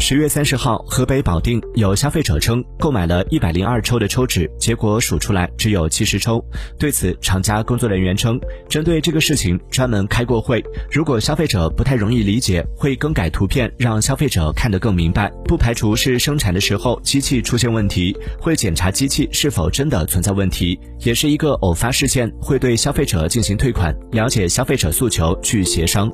十月三十号河北保定有消费者称购买了一百零二抽的抽纸结果数出来只有七十抽。对此厂家工作人员称针对这个事情专门开过会如果消费者不太容易理解会更改图片让消费者看得更明白不排除是生产的时候机器出现问题会检查机器是否真的存在问题也是一个偶发事件会对消费者进行退款了解消费者诉求去协商。